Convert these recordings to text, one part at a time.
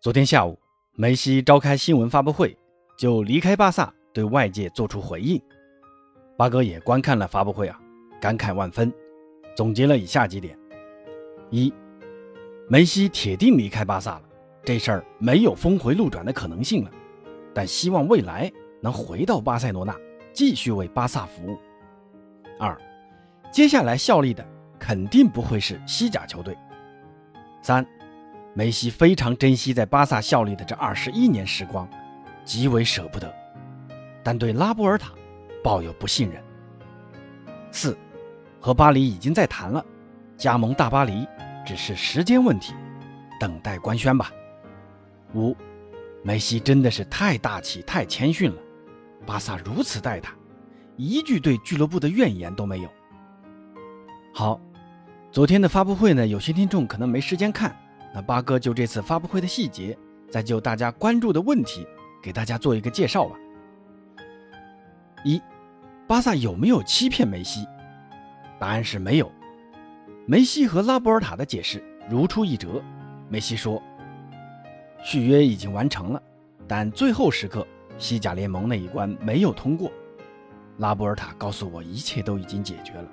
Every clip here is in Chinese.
昨天下午，梅西召开新闻发布会，就离开巴萨对外界做出回应。八哥也观看了发布会啊，感慨万分，总结了以下几点：一，梅西铁定离开巴萨了，这事儿没有峰回路转的可能性了，但希望未来能回到巴塞罗那，继续为巴萨服务。二，接下来效力的肯定不会是西甲球队。三。梅西非常珍惜在巴萨效力的这二十一年时光，极为舍不得，但对拉波尔塔抱有不信任。四，和巴黎已经在谈了，加盟大巴黎只是时间问题，等待官宣吧。五，梅西真的是太大气、太谦逊了，巴萨如此待他，一句对俱乐部的怨言都没有。好，昨天的发布会呢，有些听众可能没时间看。那八哥就这次发布会的细节，再就大家关注的问题，给大家做一个介绍吧。一，巴萨有没有欺骗梅西？答案是没有。梅西和拉波尔塔的解释如出一辙。梅西说，续约已经完成了，但最后时刻西甲联盟那一关没有通过。拉波尔塔告诉我，一切都已经解决了，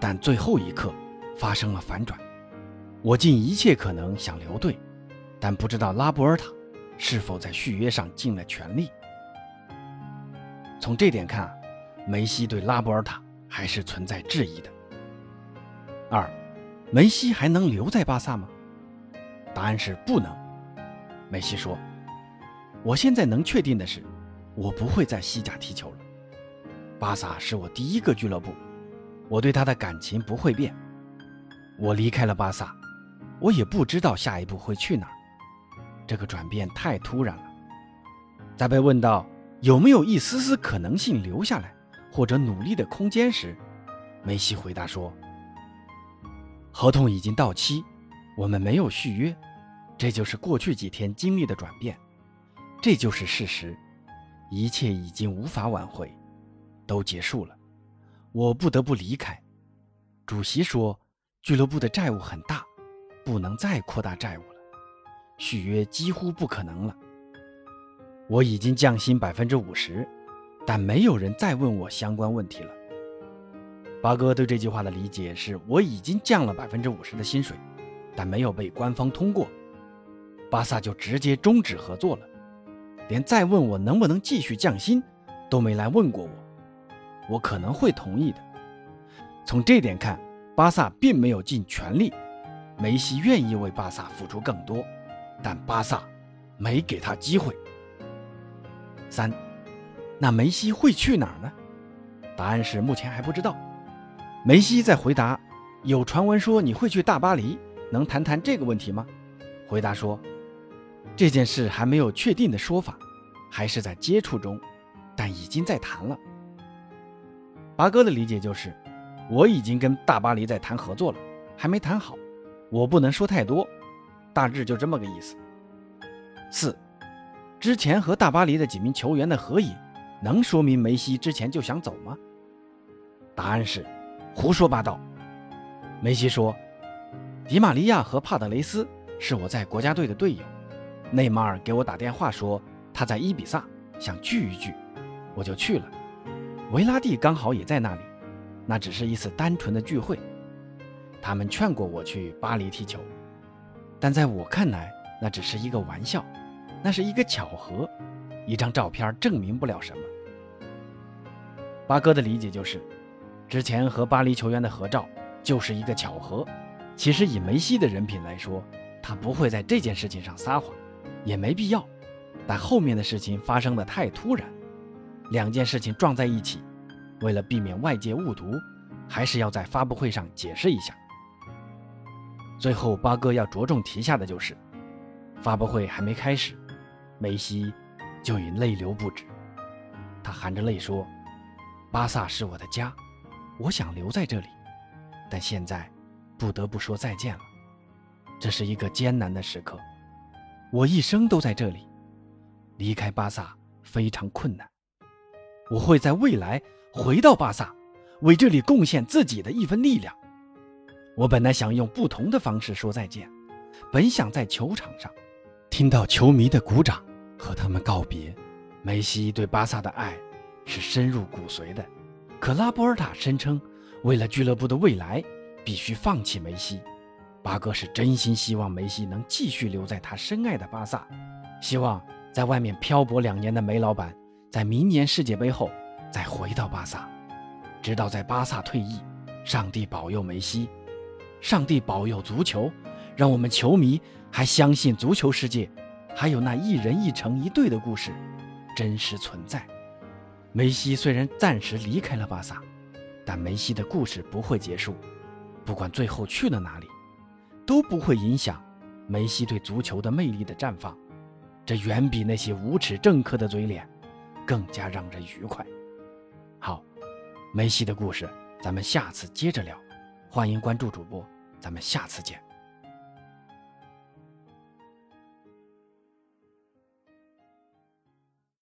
但最后一刻发生了反转。我尽一切可能想留队，但不知道拉波尔塔是否在续约上尽了全力。从这点看，梅西对拉波尔塔还是存在质疑的。二，梅西还能留在巴萨吗？答案是不能。梅西说：“我现在能确定的是，我不会在西甲踢球了。巴萨是我第一个俱乐部，我对他的感情不会变。我离开了巴萨。”我也不知道下一步会去哪儿，这个转变太突然了。在被问到有没有一丝丝可能性留下来或者努力的空间时，梅西回答说：“合同已经到期，我们没有续约，这就是过去几天经历的转变，这就是事实，一切已经无法挽回，都结束了，我不得不离开。主席说，俱乐部的债务很大。”不能再扩大债务了，续约几乎不可能了。我已经降薪百分之五十，但没有人再问我相关问题了。八哥对这句话的理解是：我已经降了百分之五十的薪水，但没有被官方通过，巴萨就直接终止合作了，连再问我能不能继续降薪都没来问过我。我可能会同意的。从这点看，巴萨并没有尽全力。梅西愿意为巴萨付出更多，但巴萨没给他机会。三，那梅西会去哪儿呢？答案是目前还不知道。梅西在回答有传闻说你会去大巴黎，能谈谈这个问题吗？回答说这件事还没有确定的说法，还是在接触中，但已经在谈了。八哥的理解就是我已经跟大巴黎在谈合作了，还没谈好。我不能说太多，大致就这么个意思。四，之前和大巴黎的几名球员的合影，能说明梅西之前就想走吗？答案是胡说八道。梅西说，迪玛利亚和帕德雷斯是我在国家队的队友，内马尔给我打电话说他在伊比萨想聚一聚，我就去了。维拉蒂刚好也在那里，那只是一次单纯的聚会。他们劝过我去巴黎踢球，但在我看来，那只是一个玩笑，那是一个巧合，一张照片证明不了什么。八哥的理解就是，之前和巴黎球员的合照就是一个巧合。其实以梅西的人品来说，他不会在这件事情上撒谎，也没必要。但后面的事情发生的太突然，两件事情撞在一起，为了避免外界误读，还是要在发布会上解释一下。最后，八哥要着重提下的就是，发布会还没开始，梅西就已泪流不止。他含着泪说：“巴萨是我的家，我想留在这里，但现在不得不说再见了。这是一个艰难的时刻，我一生都在这里，离开巴萨非常困难。我会在未来回到巴萨，为这里贡献自己的一份力量。”我本来想用不同的方式说再见，本想在球场上，听到球迷的鼓掌和他们告别，梅西对巴萨的爱是深入骨髓的。可拉波尔塔声称，为了俱乐部的未来，必须放弃梅西。巴哥是真心希望梅西能继续留在他深爱的巴萨，希望在外面漂泊两年的梅老板，在明年世界杯后再回到巴萨，直到在巴萨退役。上帝保佑梅西，上帝保佑足球，让我们球迷还相信足球世界还有那一人一城一队的故事真实存在。梅西虽然暂时离开了巴萨，但梅西的故事不会结束，不管最后去了哪里，都不会影响梅西对足球的魅力的绽放。这远比那些无耻政客的嘴脸更加让人愉快。好，梅西的故事。咱们下次接着聊，欢迎关注主播，咱们下次见。